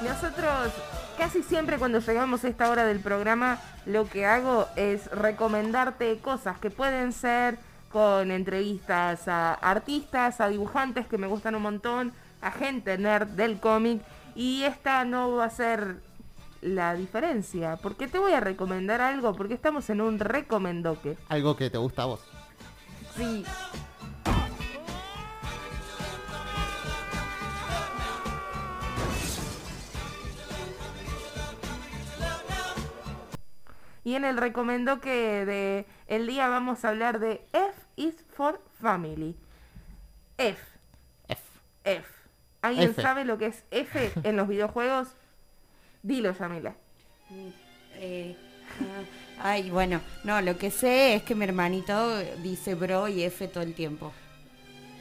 Nosotros casi siempre cuando llegamos a esta hora del programa lo que hago es recomendarte cosas que pueden ser con entrevistas a artistas, a dibujantes que me gustan un montón, a gente nerd del cómic y esta no va a ser la diferencia, porque te voy a recomendar algo, porque estamos en un recomendoque. Algo que te gusta a vos. Sí. Y en el recomendoque de el día vamos a hablar de F is for Family. F. F. F. ¿Alguien F. sabe lo que es F en los videojuegos? Dilo, Yamila. Eh, ah, ay, bueno, no, lo que sé es que mi hermanito dice bro y F todo el tiempo.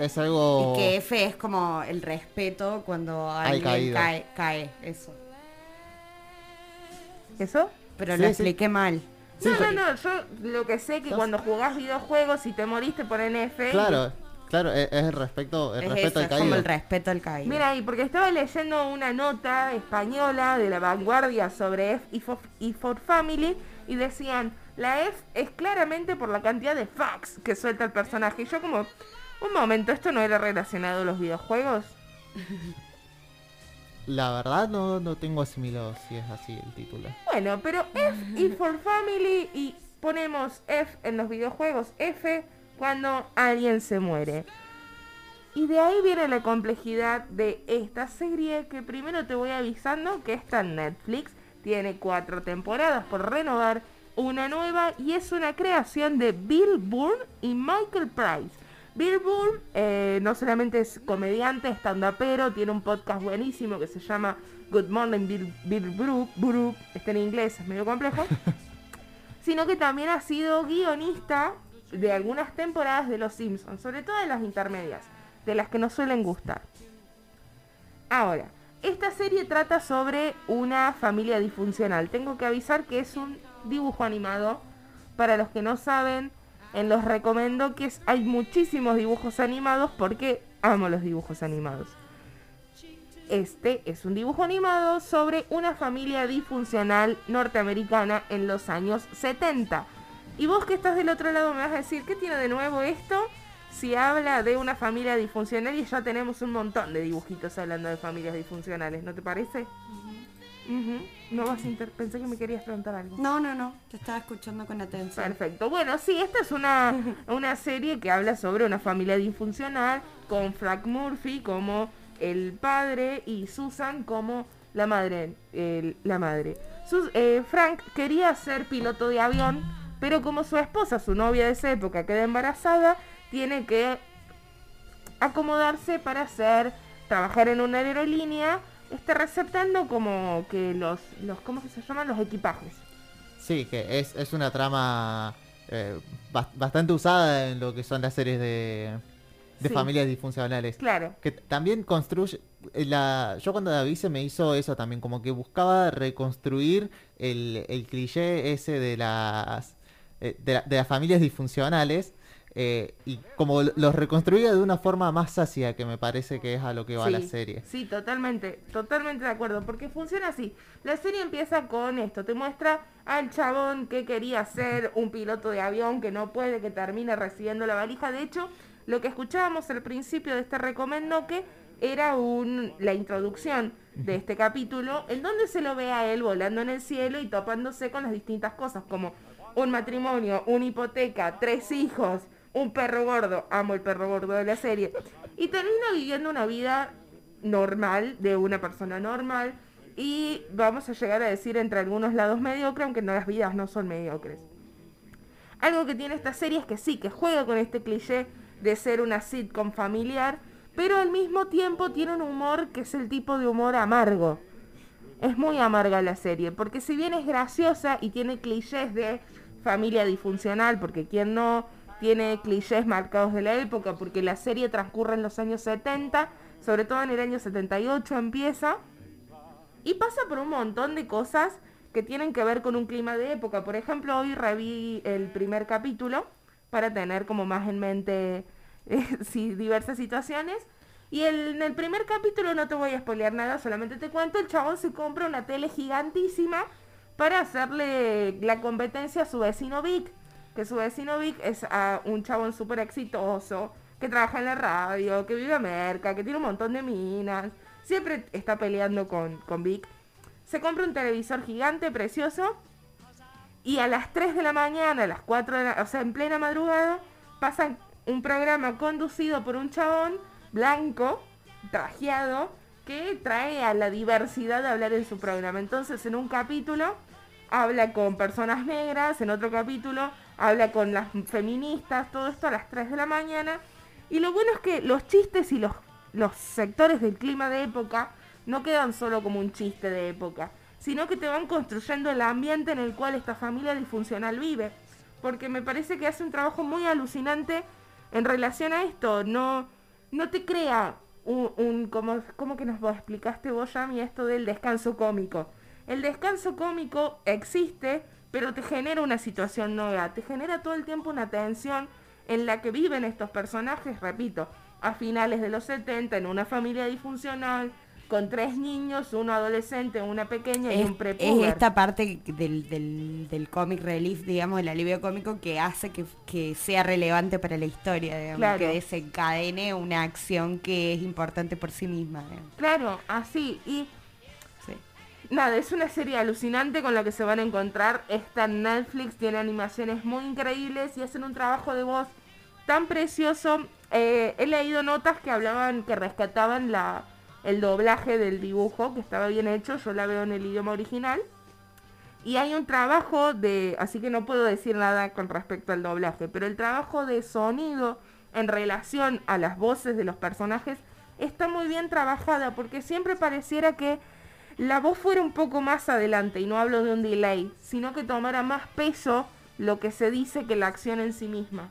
Es algo... Y que F es como el respeto cuando Al alguien cae, cae, eso. ¿Eso? Pero Sí, lo sí. expliqué mal. Sí, no, no, no, yo lo que sé que Sos- cuando jugás videojuegos y te moriste ponen F. y- Claro, claro, es, es el respeto, el Es respeto eso, al es como caído. el respeto al caído. Mira ahí, porque estaba leyendo una nota española de la vanguardia sobre F y for, y for Family y decían, la F es claramente por la cantidad de fax que suelta el personaje. Y yo como, un momento, ¿esto no era relacionado a los videojuegos? La verdad no, no tengo asimilado si es así el título. Bueno, pero F y for Family y ponemos F en los videojuegos, F cuando alguien se muere. Y de ahí viene la complejidad de esta serie que primero te voy avisando que está en Netflix. Tiene cuatro temporadas por renovar, una nueva y es una creación de Bill Bourne y Michael Price. Bill Bourne eh, no solamente es comediante, stand-upero, tiene un podcast buenísimo que se llama Good Morning Bill, Bill Brook, Brook, está en inglés, es medio complejo, sino que también ha sido guionista de algunas temporadas de Los Simpsons, sobre todo de las intermedias, de las que nos suelen gustar. Ahora, esta serie trata sobre una familia disfuncional. Tengo que avisar que es un dibujo animado. Para los que no saben, en los recomiendo que hay muchísimos dibujos animados porque amo los dibujos animados. Este es un dibujo animado sobre una familia disfuncional norteamericana en los años 70. Y vos que estás del otro lado me vas a decir, ¿qué tiene de nuevo esto? Si habla de una familia disfuncional y ya tenemos un montón de dibujitos hablando de familias disfuncionales, ¿no te parece? No vas Pensé que me querías preguntar algo. No, no, no, te estaba escuchando con atención. Perfecto. Bueno, sí, esta es una, una serie que habla sobre una familia disfuncional con Frank Murphy como el padre y Susan como la madre. el- la madre. Sus- eh, Frank quería ser piloto de avión, pero como su esposa, su novia de esa época, queda embarazada, tiene que acomodarse para hacer, trabajar en una aerolínea, está receptando como que los, los ¿cómo se llaman? Los equipajes. Sí, que es, es una trama eh, bas- bastante usada en lo que son las series de, de Sí. familias disfuncionales. Claro. Que también construye... eh, La, yo cuando la vi se me hizo eso también, como que buscaba reconstruir el, el cliché ese de las, eh, de, la- de las familias disfuncionales eh, y como lo- los reconstruía de una forma más sacia que me parece que es a lo que va la serie. Sí, totalmente, totalmente de acuerdo, porque funciona así. La serie empieza con esto, te muestra al chabón que quería ser un piloto de avión, que no puede, que termina recibiendo la valija. De hecho, lo que escuchábamos al principio de este recomendo que era un, la introducción de este capítulo, en donde se lo ve a él volando en el cielo y topándose con las distintas cosas, como un matrimonio, una hipoteca, tres hijos, un perro gordo, amo el perro gordo de la serie, y termina viviendo una vida normal, de una persona normal, y vamos a llegar a decir entre algunos lados mediocre, aunque no las vidas no son mediocres. Algo que tiene esta serie es que sí, que juega con este cliché de ser una sitcom familiar, pero al mismo tiempo tiene un humor que es el tipo de humor amargo. Es muy amarga la serie, porque si bien es graciosa y tiene clichés de familia disfuncional, porque quien no tiene clichés marcados de la época, porque la serie transcurre en los años 70, sobre todo en el año 78 empieza, y pasa por un montón de cosas que tienen que ver con un clima de época. Por ejemplo, hoy reví el primer capítulo para tener como más en mente eh, diversas situaciones. Y en el primer capítulo no te voy a spoilear nada, solamente te cuento, el chabón se compra una tele gigantísima para hacerle la competencia a su vecino Vic. Que su vecino Vic es ah, un chabón súper exitoso, que trabaja en la radio, que vive a Merca, que tiene un montón de minas. Siempre está peleando con, con Vic. Se compra un televisor gigante, precioso. Y a las 3 de la mañana, a las 4 de la, o sea, en plena madrugada, pasan un programa conducido por un chabón blanco, trajeado, que trae a la diversidad de hablar en su programa. Entonces, en un capítulo habla con personas negras, en otro capítulo habla con las feministas, todo esto a las 3 de la mañana. Y lo bueno es que los chistes y los, los sectores del clima de época no quedan solo como un chiste de época, sino que te van construyendo el ambiente en el cual esta familia disfuncional vive. Porque me parece que hace un trabajo muy alucinante en relación a esto. No, no te crea un, un como, como que nos explicaste vos, Yami, esto del descanso cómico. El descanso cómico existe, pero te genera una situación nueva, te genera todo el tiempo una tensión en la que viven estos personajes, repito, a finales de los 70, en una familia disfuncional, con tres niños, uno adolescente, una pequeña y Es, un es prepuber. esta parte del, del, del comic relief, digamos, el alivio cómico que hace que, que sea relevante para la historia, digamos, Claro. que desencadene una acción que es importante por sí misma. digamos. Claro, así. Y. Nada, es una serie alucinante con la que se van a encontrar. Está en Netflix, tiene animaciones muy increíbles y hacen un trabajo de voz tan precioso. Eh, he leído notas que hablaban, que rescataban la, el doblaje del dibujo, que estaba bien hecho, yo la veo en el idioma original. Y hay un trabajo de, así que no puedo decir nada con respecto al doblaje, pero el trabajo de sonido en relación a las voces de los personajes está muy bien trabajada, porque siempre pareciera que la voz fuera un poco más adelante, y no hablo de un delay, sino que tomara más peso lo que se dice que la acción en sí misma.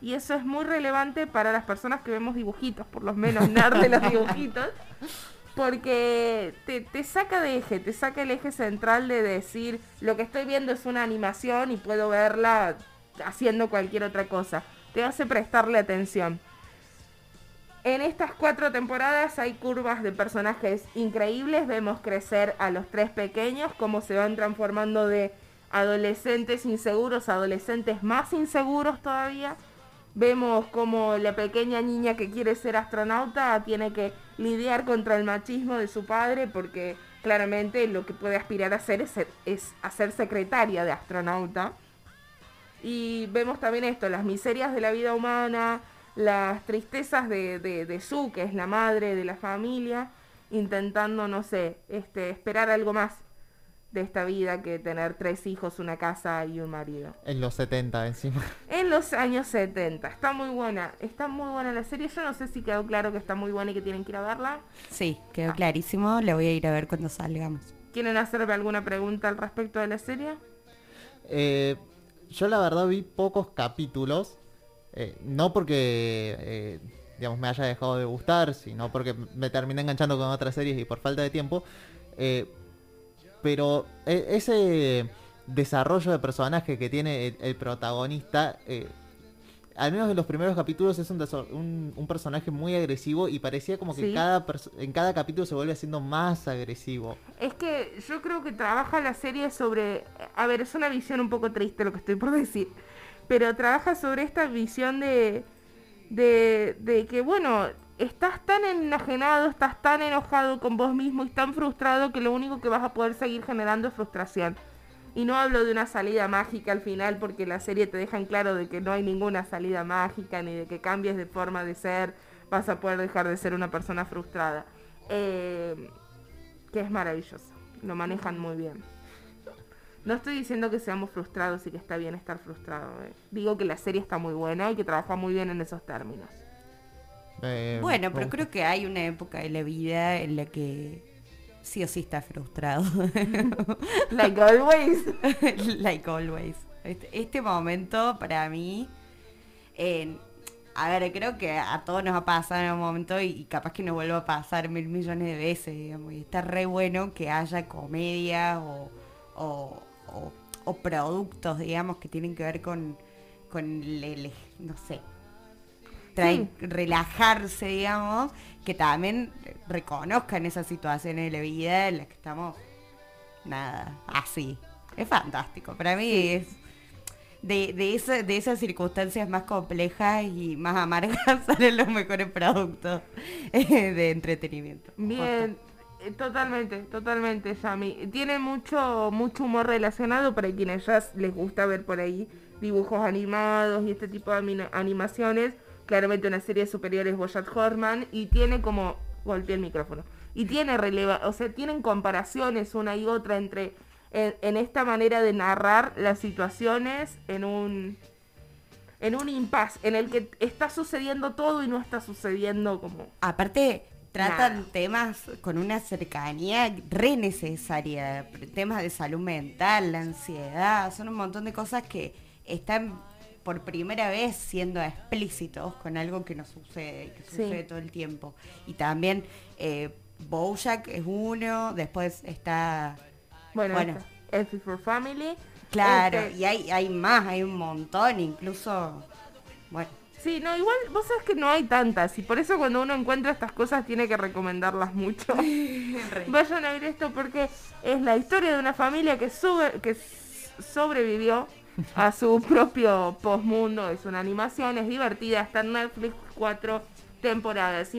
Y eso es muy relevante para las personas que vemos dibujitos, por lo menos nerd de los dibujitos, porque te, te saca de eje, te saca el eje central de decir, lo que estoy viendo es una animación y puedo verla haciendo cualquier otra cosa. Te hace prestarle atención. En estas cuatro temporadas hay curvas de personajes increíbles. Vemos crecer a los tres pequeños, cómo se van transformando de adolescentes inseguros a adolescentes más inseguros todavía. Vemos como la pequeña niña que quiere ser astronauta tiene que lidiar contra el machismo de su padre porque claramente lo que puede aspirar a ser es, ser- es ser secretaria de astronauta. Y vemos también esto, las miserias de la vida humana, las tristezas de, de, de Sue, que es la madre de la familia, intentando, no sé, este, esperar algo más de esta vida que tener tres hijos, una casa y un marido. En los 70 encima. En los años 70. Está muy buena, está muy buena la serie. Yo no sé si quedó claro que está muy buena y que tienen que ir a verla. Sí, quedó clarísimo. La voy a ir a ver cuando salgamos. ¿Quieren hacerme alguna pregunta al respecto de la serie? Eh, yo la verdad vi pocos capítulos. Eh, no porque eh, digamos me haya dejado de gustar, sino porque me terminé enganchando con otras series y por falta de tiempo. eh, pero e- ese desarrollo de personaje que tiene el, el protagonista, eh, al menos en los primeros capítulos es un, un, un personaje muy agresivo y parecía como que Sí. cada en cada capítulo se vuelve haciendo más agresivo. Es que yo creo que trabaja la serie sobre... A ver, es una visión un poco triste lo que estoy por decir. Pero trabaja sobre esta visión de... De, que, bueno, estás tan enajenado, estás tan enojado con vos mismo y tan frustrado que lo único que vas a poder seguir generando es frustración. Y no hablo de una salida mágica al final porque la serie te deja en claro de que no hay ninguna salida mágica ni de que cambies de forma de ser, vas a poder dejar de ser una persona frustrada. Eh, que es maravilloso. Lo manejan muy bien. No estoy diciendo que seamos frustrados y que está bien estar frustrado. eh. Digo que la serie está muy buena y que trabaja muy bien en esos términos. Eh, Bueno, pero creo que hay una época de la vida en la que sí o sí está frustrado. Like always. like always. Este, este momento para mí, eh, a ver, creo que a todos nos ha pasado en un momento y, y capaz que nos vuelva a pasar mil millones de veces, digamos. Y está re bueno que haya comedia o, o, o- o productos, digamos, que tienen que ver con, con el, el- no sé. Sí. relajarse, digamos, que también reconozcan esas situaciones de la vida en las que estamos, nada, así. Es fantástico. Para mí es de, de, esa- de esas circunstancias más complejas y más amargas salen los mejores productos eh, de entretenimiento. Bien, totalmente, totalmente, Yami. Tiene mucho, mucho humor relacionado para quienes ya les gusta ver por ahí dibujos animados y este tipo de ani- animaciones. Claramente una serie superior es Bojack Horseman y tiene como... Golpeé el micrófono. Y tiene releva, o sea, tienen comparaciones una y otra entre... En, en esta manera de narrar las situaciones en un en un impasse en el que está sucediendo todo y no está sucediendo como Aparte, tratan Nada. temas con una cercanía re necesaria. Temas de salud mental, la ansiedad, son un montón de cosas que están por primera vez siendo explícitos con algo que nos sucede, que Sí. sucede todo el tiempo. Y también eh, Bojack es uno, después está... Bueno, Bueno. esta, F for Family. Claro, Este, y hay, hay más, hay un montón, incluso... Bueno, Sí, no, igual vos sabés que no hay tantas y por eso cuando uno encuentra estas cosas tiene que recomendarlas mucho. Vayan a ver esto porque es la historia de una familia que, sube, que sobrevivió a su propio postmundo. Es una animación, es divertida, está en Netflix cuatro temporadas. Y